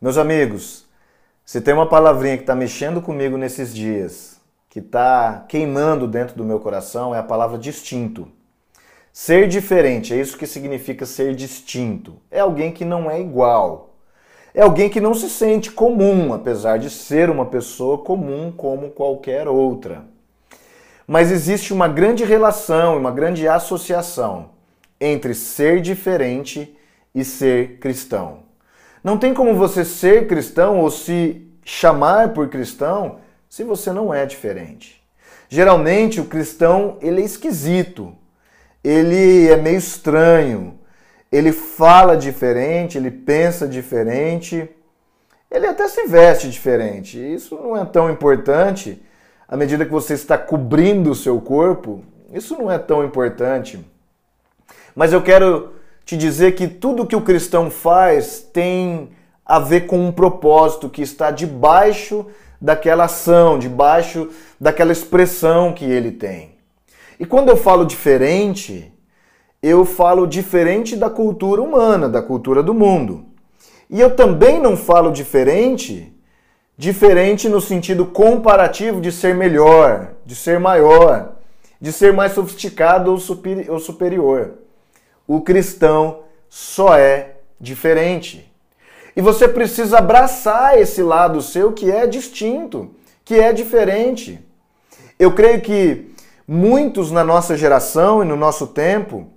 Meus amigos, se tem uma palavrinha que está mexendo comigo nesses dias, que está queimando dentro do meu coração, é a palavra distinto. Ser diferente, é isso que significa ser distinto. É alguém que não é igual. É alguém que não se sente comum, apesar de ser uma pessoa comum como qualquer outra. Mas existe uma grande relação, uma grande associação entre ser diferente e ser cristão. Não tem como você ser cristão ou se chamar por cristão se você não é diferente. Geralmente o cristão ele é esquisito, ele é meio estranho, ele fala diferente, ele pensa diferente, ele até se veste diferente. Isso não é tão importante à medida que você está cobrindo o seu corpo. Isso não é tão importante. Mas eu quero te dizer que tudo que o cristão faz tem a ver com um propósito que está debaixo daquela ação, debaixo daquela expressão que ele tem. E quando eu falo diferente, eu falo diferente da cultura humana, da cultura do mundo. E eu também não falo diferente, diferente no sentido comparativo de ser melhor, de ser maior, de ser mais sofisticado ou superior. O cristão só é diferente. E você precisa abraçar esse lado seu que é distinto, que é diferente. Eu creio que muitos na nossa geração e no nosso tempo,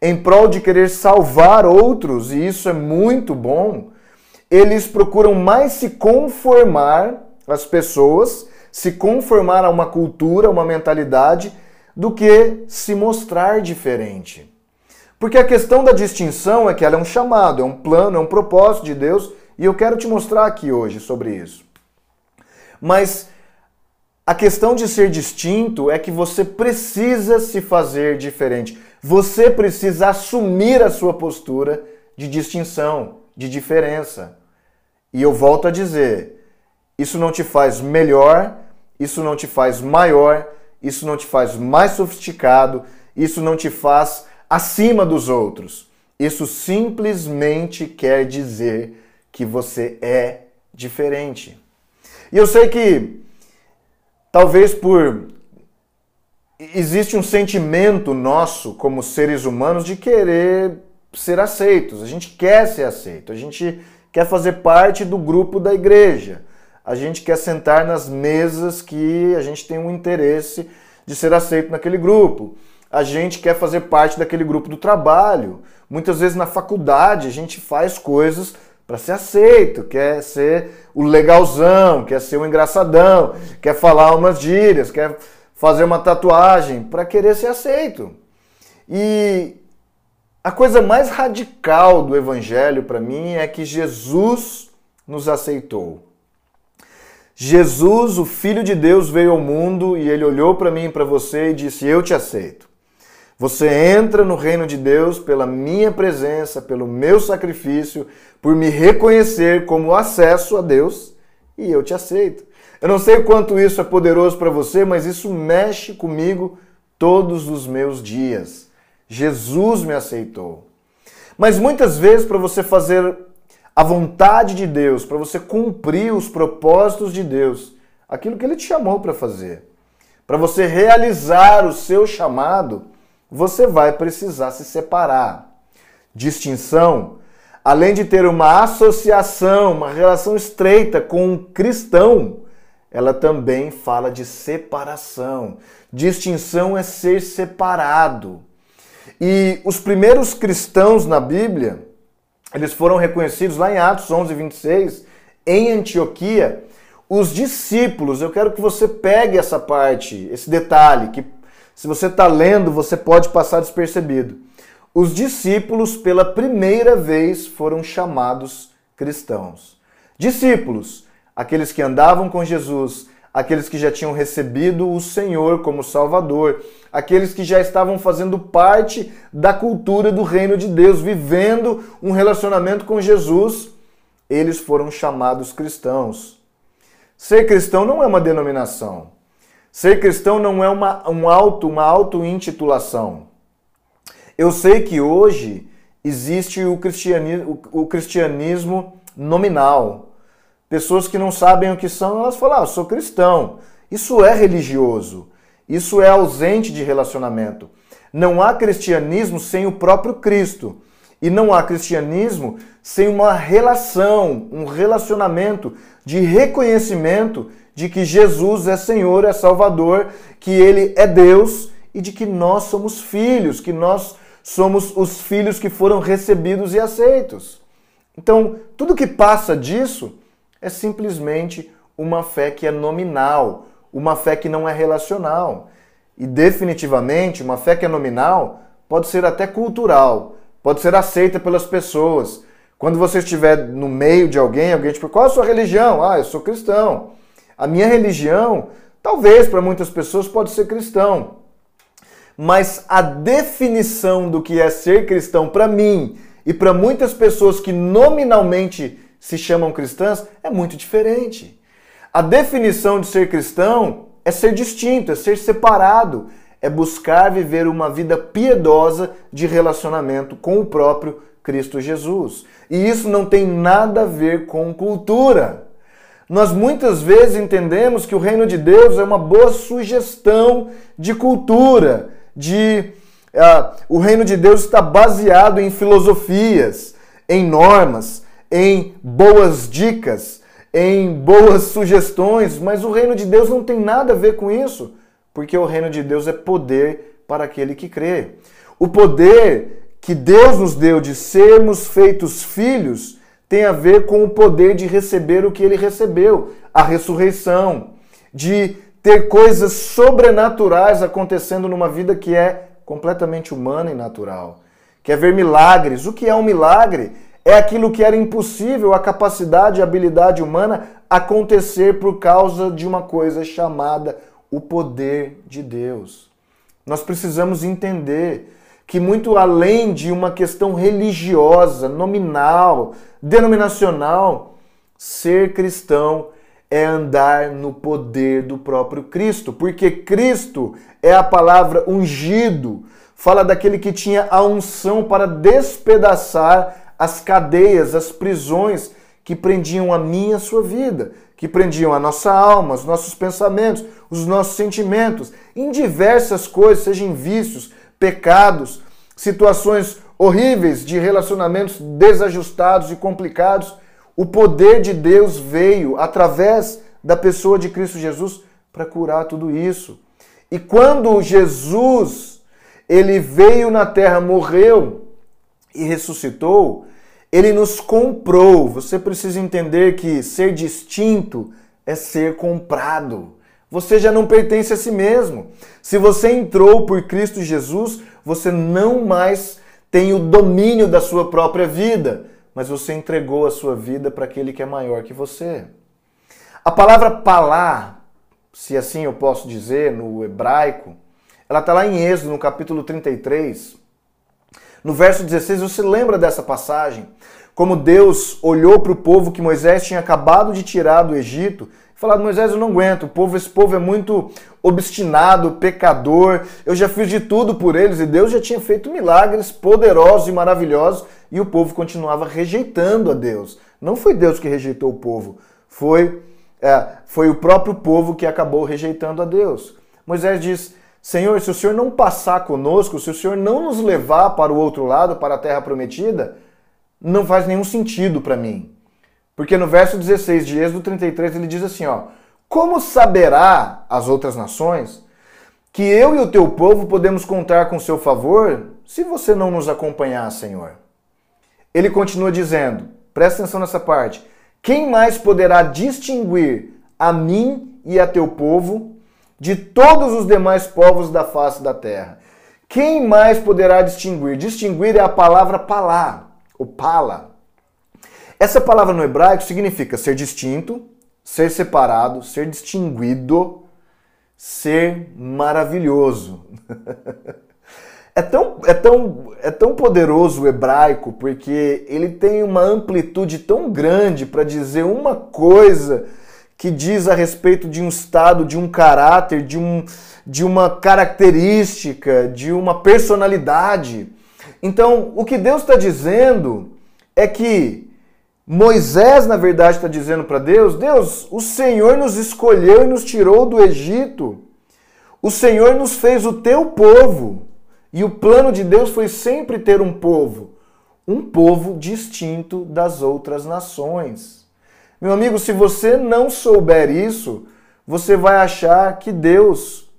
em prol de querer salvar outros, e isso é muito bom, eles procuram mais se conformar às pessoas, se conformar a uma cultura, uma mentalidade, do que se mostrar diferente. Porque a questão da distinção é que ela é um chamado, é um plano, é um propósito de Deus, e eu quero te mostrar aqui hoje sobre isso. Mas a questão de ser distinto é que você precisa se fazer diferente. Você precisa assumir a sua postura de distinção, de diferença. E eu volto a dizer, isso não te faz melhor, isso não te faz maior, isso não te faz mais sofisticado, isso não te faz acima dos outros. Isso simplesmente quer dizer que você é diferente. E eu sei que talvez por existe um sentimento nosso como seres humanos de querer ser aceitos. A gente quer ser aceito, a gente quer fazer parte do grupo da igreja. A gente quer sentar nas mesas que a gente tem um interesse de ser aceito naquele grupo a gente quer fazer parte daquele grupo do trabalho. Muitas vezes na faculdade a gente faz coisas para ser aceito, quer ser o legalzão, quer ser o engraçadão, quer falar umas gírias, quer fazer uma tatuagem para querer ser aceito. E a coisa mais radical do evangelho para mim é que Jesus nos aceitou. Jesus, o Filho de Deus, veio ao mundo e ele olhou para mim e para você e disse: Eu te aceito. Você entra no reino de Deus pela minha presença, pelo meu sacrifício, por me reconhecer como acesso a Deus e eu te aceito. Eu não sei quanto isso é poderoso para você, mas isso mexe comigo todos os meus dias. Jesus me aceitou. Mas muitas vezes, para você fazer a vontade de Deus, para você cumprir os propósitos de Deus, aquilo que Ele te chamou para fazer, para você realizar o seu chamado, você vai precisar se separar. Distinção, além de ter uma associação, uma relação estreita com um cristão, ela também fala de separação. Distinção é ser separado. E os primeiros cristãos na Bíblia, eles foram reconhecidos lá em Atos 11, 26, em Antioquia. Os discípulos, eu quero que você pegue essa parte, esse detalhe, que se você está lendo, você pode passar despercebido. Os discípulos, pela primeira vez, foram chamados cristãos. Discípulos, aqueles que andavam com Jesus, aqueles que já tinham recebido o Senhor como Salvador, aqueles que já estavam fazendo parte da cultura do reino de Deus, vivendo um relacionamento com Jesus, eles foram chamados cristãos. Ser cristão não é uma denominação. Ser cristão não é uma, um auto, uma auto-intitulação. Eu sei que hoje existe o cristianismo, o cristianismo nominal. Pessoas que não sabem o que são, elas falam: ah, eu sou cristão. Isso é religioso. Isso é ausente de relacionamento. Não há cristianismo sem o próprio Cristo. E não há cristianismo sem uma relação, um relacionamento de reconhecimento de que Jesus é Senhor, é Salvador, que Ele é Deus e de que nós somos filhos, que nós somos os filhos que foram recebidos e aceitos. Então, tudo que passa disso é simplesmente uma fé que é nominal, uma fé que não é relacional. E definitivamente, uma fé que é nominal pode ser até cultural, pode ser aceita pelas pessoas. Quando você estiver no meio de alguém, alguém te pergunta, qual a sua religião? Ah, eu sou cristão. A minha religião, talvez para muitas pessoas pode ser cristão. Mas a definição do que é ser cristão para mim e para muitas pessoas que nominalmente se chamam cristãs é muito diferente. A definição de ser cristão é ser distinto, é ser separado, é buscar viver uma vida piedosa de relacionamento com o próprio Cristo Jesus. E isso não tem nada a ver com cultura. Nós muitas vezes entendemos que o reino de Deus é uma boa sugestão de cultura, de uh, o reino de Deus está baseado em filosofias, em normas, em boas dicas, em boas sugestões, mas o reino de Deus não tem nada a ver com isso, porque o reino de Deus é poder para aquele que crê. O poder que Deus nos deu de sermos feitos filhos tem a ver com o poder de receber o que ele recebeu, a ressurreição, de ter coisas sobrenaturais acontecendo numa vida que é completamente humana e natural. Quer ver milagres? O que é um milagre? É aquilo que era impossível, a capacidade e habilidade humana acontecer por causa de uma coisa chamada o poder de Deus. Nós precisamos entender que, muito além de uma questão religiosa, nominal, denominacional, ser cristão é andar no poder do próprio Cristo, porque Cristo é a palavra ungido, fala daquele que tinha a unção para despedaçar as cadeias, as prisões que prendiam a minha a sua vida, que prendiam a nossa alma, os nossos pensamentos, os nossos sentimentos, em diversas coisas, sejam vícios, pecados, situações horríveis de relacionamentos desajustados e complicados, o poder de Deus veio através da pessoa de Cristo Jesus para curar tudo isso. E quando Jesus ele veio na terra, morreu e ressuscitou, ele nos comprou. Você precisa entender que ser distinto é ser comprado. Você já não pertence a si mesmo. Se você entrou por Cristo Jesus, você não mais tem o domínio da sua própria vida, mas você entregou a sua vida para aquele que é maior que você. A palavra palá, se assim eu posso dizer, no hebraico, ela está lá em Êxodo, no capítulo 33. No verso 16, você lembra dessa passagem? Como Deus olhou para o povo que Moisés tinha acabado de tirar do Egito Falar, Moisés, eu não aguento, o povo, esse povo é muito obstinado, pecador, eu já fiz de tudo por eles e Deus já tinha feito milagres poderosos e maravilhosos e o povo continuava rejeitando a Deus. Não foi Deus que rejeitou o povo, foi, é, foi o próprio povo que acabou rejeitando a Deus. Moisés diz: Senhor, se o Senhor não passar conosco, se o Senhor não nos levar para o outro lado, para a terra prometida, não faz nenhum sentido para mim. Porque no verso 16 de Êxodo 33 ele diz assim, ó: Como saberá as outras nações que eu e o teu povo podemos contar com seu favor se você não nos acompanhar, Senhor? Ele continua dizendo: Presta atenção nessa parte. Quem mais poderá distinguir a mim e a teu povo de todos os demais povos da face da terra? Quem mais poderá distinguir? Distinguir é a palavra palá, o pala. Essa palavra no hebraico significa ser distinto, ser separado, ser distinguido, ser maravilhoso. é, tão, é, tão, é tão poderoso o hebraico porque ele tem uma amplitude tão grande para dizer uma coisa que diz a respeito de um estado, de um caráter, de, um, de uma característica, de uma personalidade. Então, o que Deus está dizendo é que Moisés, na verdade, está dizendo para Deus: Deus, o Senhor nos escolheu e nos tirou do Egito. O Senhor nos fez o teu povo. E o plano de Deus foi sempre ter um povo, um povo distinto das outras nações. Meu amigo, se você não souber isso, você vai achar que Deus,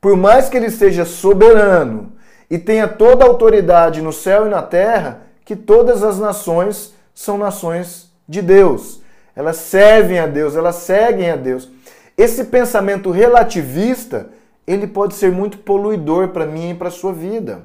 por mais que ele seja soberano e tenha toda a autoridade no céu e na terra, que todas as nações são nações de Deus. Elas servem a Deus, elas seguem a Deus. Esse pensamento relativista, ele pode ser muito poluidor para mim e para sua vida.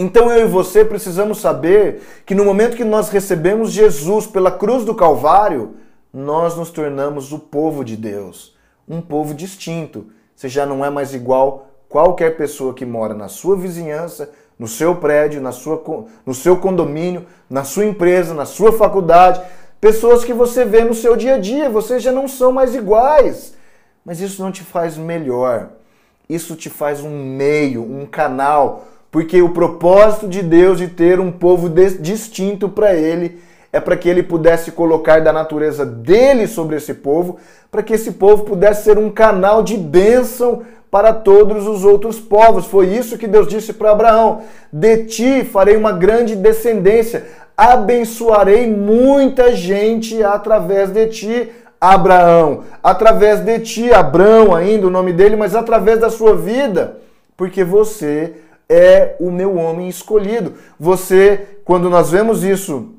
Então eu e você precisamos saber que no momento que nós recebemos Jesus pela cruz do Calvário, nós nos tornamos o povo de Deus, um povo distinto. Você já não é mais igual qualquer pessoa que mora na sua vizinhança, no seu prédio, na sua, no seu condomínio, na sua empresa, na sua faculdade, pessoas que você vê no seu dia a dia, vocês já não são mais iguais. Mas isso não te faz melhor. Isso te faz um meio, um canal, porque o propósito de Deus de ter um povo distinto para ele é para que ele pudesse colocar da natureza dele sobre esse povo, para que esse povo pudesse ser um canal de bênção para todos os outros povos. Foi isso que Deus disse para Abraão: De ti farei uma grande descendência, abençoarei muita gente através de ti. Abraão, através de ti, Abrão ainda o nome dele, mas através da sua vida, porque você é o meu homem escolhido. Você, quando nós vemos isso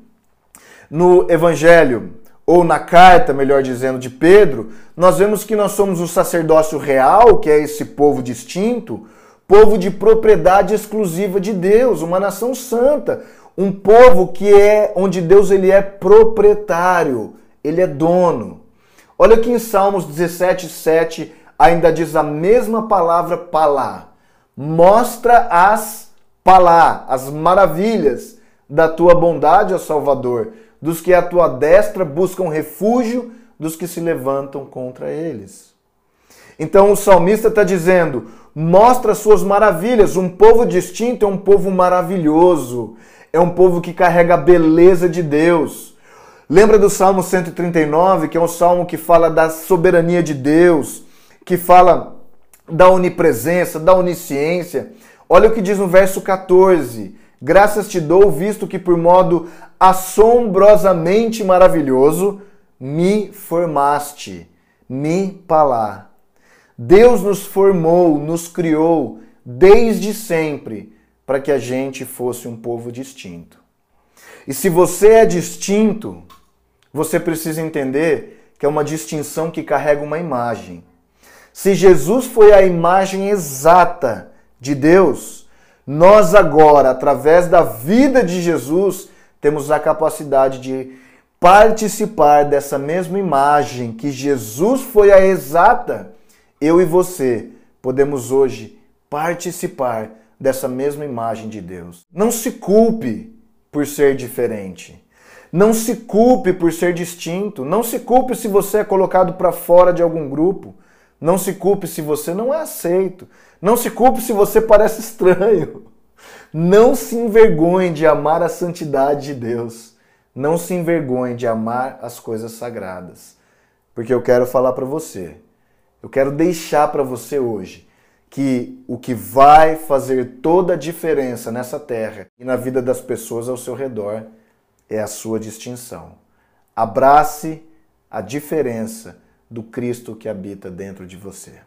no Evangelho, ou na carta, melhor dizendo, de Pedro, nós vemos que nós somos o sacerdócio real, que é esse povo distinto, povo de propriedade exclusiva de Deus, uma nação santa, um povo que é onde Deus ele é proprietário, ele é dono. Olha aqui em Salmos 17, 7, ainda diz a mesma palavra palá. Mostra as palá, as maravilhas da tua bondade, ó Salvador dos que à tua destra buscam refúgio dos que se levantam contra eles. Então o salmista está dizendo: mostra suas maravilhas. Um povo distinto é um povo maravilhoso, é um povo que carrega a beleza de Deus. Lembra do Salmo 139, que é um salmo que fala da soberania de Deus, que fala da onipresença, da onisciência. Olha o que diz no verso 14: Graças te dou, visto que por modo assombrosamente maravilhoso me formaste, me palá. Deus nos formou, nos criou desde sempre para que a gente fosse um povo distinto. E se você é distinto, você precisa entender que é uma distinção que carrega uma imagem. Se Jesus foi a imagem exata de Deus, nós agora, através da vida de Jesus, temos a capacidade de participar dessa mesma imagem que Jesus foi a exata. Eu e você podemos hoje participar dessa mesma imagem de Deus. Não se culpe por ser diferente. Não se culpe por ser distinto. Não se culpe se você é colocado para fora de algum grupo. Não se culpe se você não é aceito. Não se culpe se você parece estranho. Não se envergonhe de amar a santidade de Deus. Não se envergonhe de amar as coisas sagradas. Porque eu quero falar para você, eu quero deixar para você hoje que o que vai fazer toda a diferença nessa terra e na vida das pessoas ao seu redor é a sua distinção. Abrace a diferença do Cristo que habita dentro de você.